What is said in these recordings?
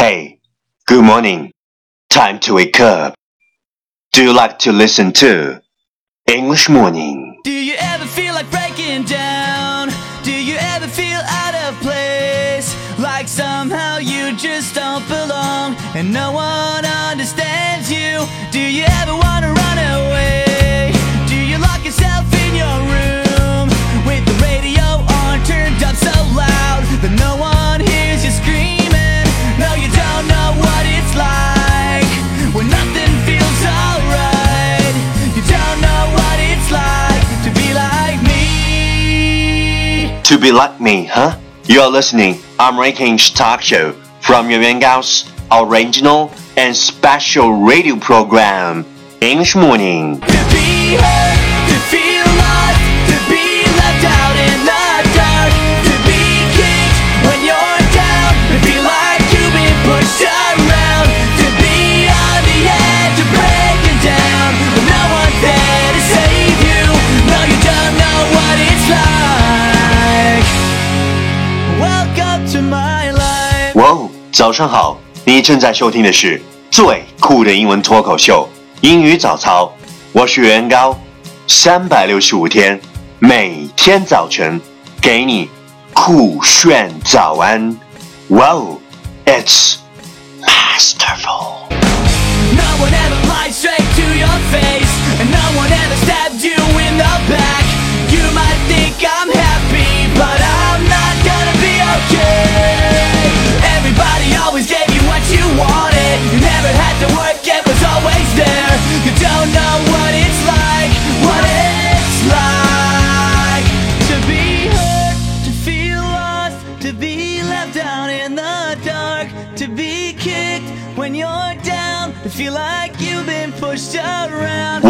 Hey, good morning. Time to wake up. Do you like to listen to English Morning? Do you ever feel like breaking down? To be like me, huh? You're listening I'm Rankin's talk show from Yuan Gao's original and special radio program, English Morning. 早上好！你正在收听的是最酷的英文脱口秀——英语早操。我是袁高，三百六十五天，每天早晨给你酷炫早安。哇哦，It's masterful。No one ever lied straight to your face, and no one ever stabbed you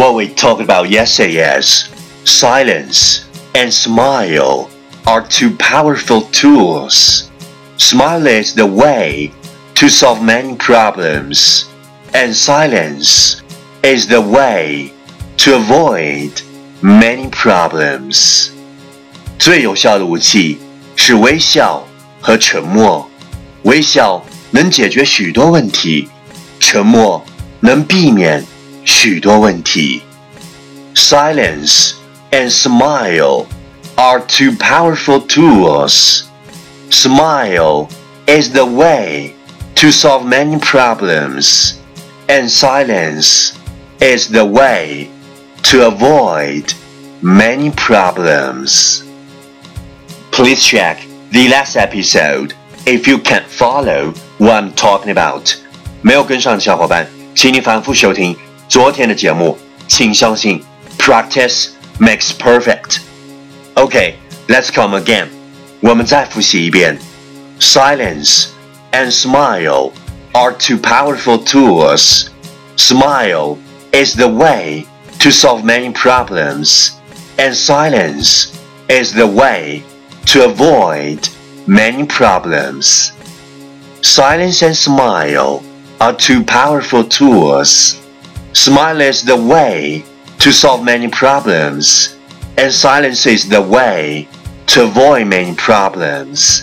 What we talked about yesterday is silence and smile are two powerful tools. Smile is the way to solve many problems, and silence is the way to avoid many problems. 最有效的武器是微笑和沉默。微笑能解决许多问题，沉默能避免 许多问题。Silence and smile are two powerful tools. Smile is the way to solve many problems, and silence is the way to avoid many problems. Please check the last episode if you can't follow what I'm talking about. 没有跟上的小伙伴，请你反复收听 昨天的节目。请相信，practice makes perfect. Okay, let's come again. 我们再复习一遍。Silence and smile are two powerful tools. Smile is the way to solve many problems, and silence is the way to avoid many problems. Silence and smile are two powerful tools. Smile is the way to solve many problems, and silence is the way to avoid many problems.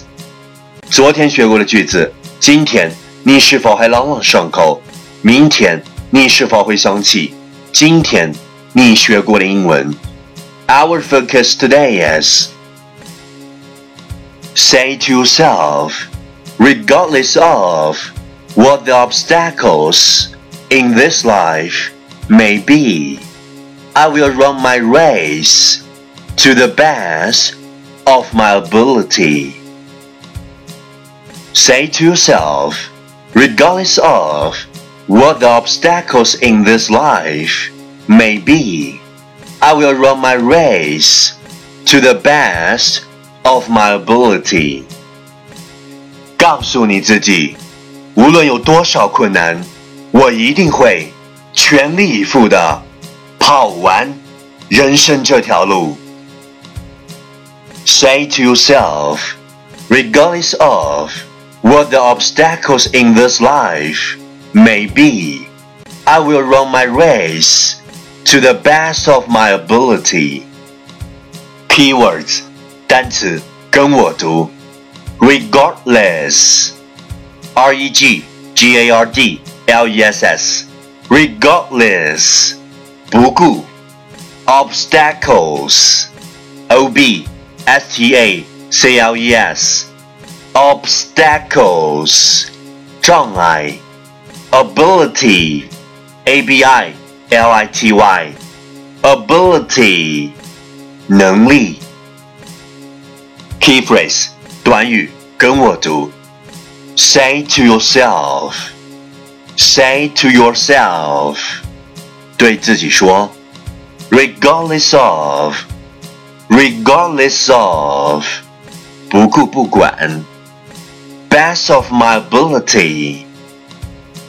昨天学过的句子，今天你是否还朗朗上口？明天你是否会想起今天你学过的英文？Our focus today is say to yourself, regardless of what the obstacles in this life may be, I will run my race to the best of my ability. Say to yourself, regardless of what the obstacles in this life may be, I will run my race to the best of my ability. 告诉你自己，无论有多少困难， 我一定会全力以赴的跑完人生这条路。Say to yourself, regardless of what the obstacles in this life may be, I will run my race to the best of my ability. Keywords 单词跟我读，regardless，r e g G A R D L E S S regardless 不顾 obstacles O B S T A C L E S obstacles 障碍 ability A B I L I T Y ability 能力 key phrase 短语跟我读 say to yourself say to yourself 对自己说 regardless of regardless of 不顾不管 best of my ability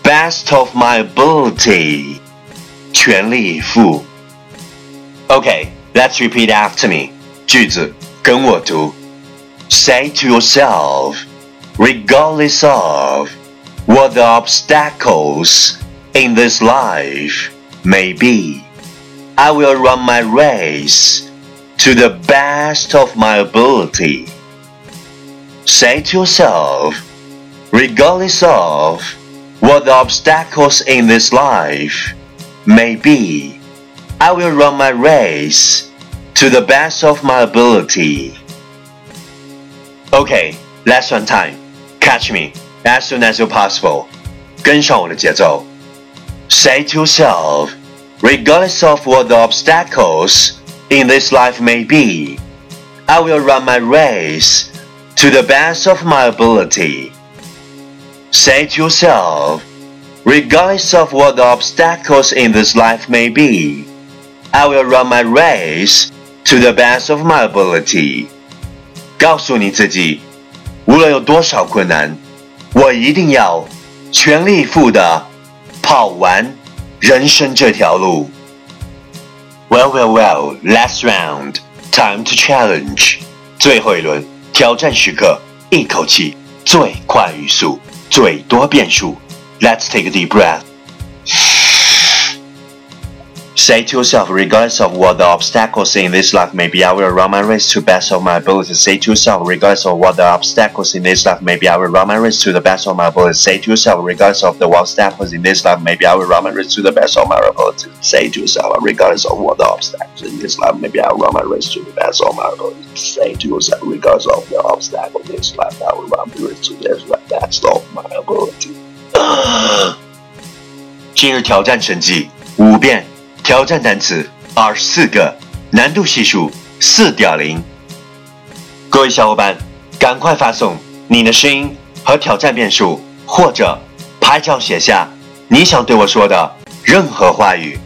best of my ability 全力以赴 Okay, let's repeat after me 句子跟我读 Say to yourself regardless of What the obstacles in this life may be. I will run my race to the best of my ability. Say to yourself, regardless of what the obstacles in this life may be, I will run my race to the best of my ability. Okay, last one time. Catch me as soon as you possible. 跟上我的节奏。Say to yourself, regardless of what the obstacles in this life may be, I will run my race to the best of my ability. Say to yourself, regardless of what the obstacles in this life may be, I will run my race to the best of my ability. 告诉你自己，无论有多少困难， 我一定要全力以赴的跑完人生这条路。Well, well, well, last round, time to challenge. 最后一轮挑战时刻，一口气最快语速，最多变数。Let's take a deep breath. Say to yourself, regardless of what the obstacles in this life may be, I will run my race to the best of my ability. Say to yourself, regardless of what the obstacles in this life may be, I will run my race to the best of my ability. Say to yourself, regardless of the obstacles in this life may be, I will run my race to the best of my ability. Say to yourself, regardless of what the obstacles in this life may be, I will run my race to the best of my ability. Say to yourself, regardless of the obstacles in this life, I will run my race to the best of my ability. 今日挑战成绩五遍。 挑战单词二十四个，难度系数四点零。各位小伙伴，赶快发送你的声音和挑战遍数，或者拍照写下你想对我说的任何话语。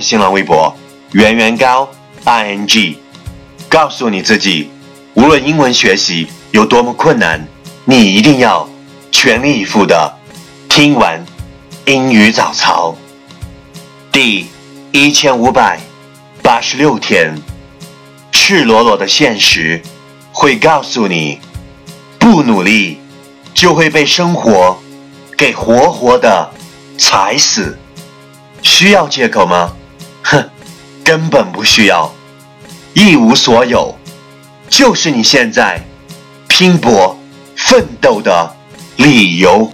新浪微博圆圆高 i n g，告诉你自己，无论英文学习有多么困难，你一定要全力以赴的听完英语早操。第。一千五百八十六天，赤裸裸的现实会告诉你，不努力就会被生活给活活的踩死。需要借口吗？哼，根本不需要。一无所有，就是你现在拼搏奋斗的理由。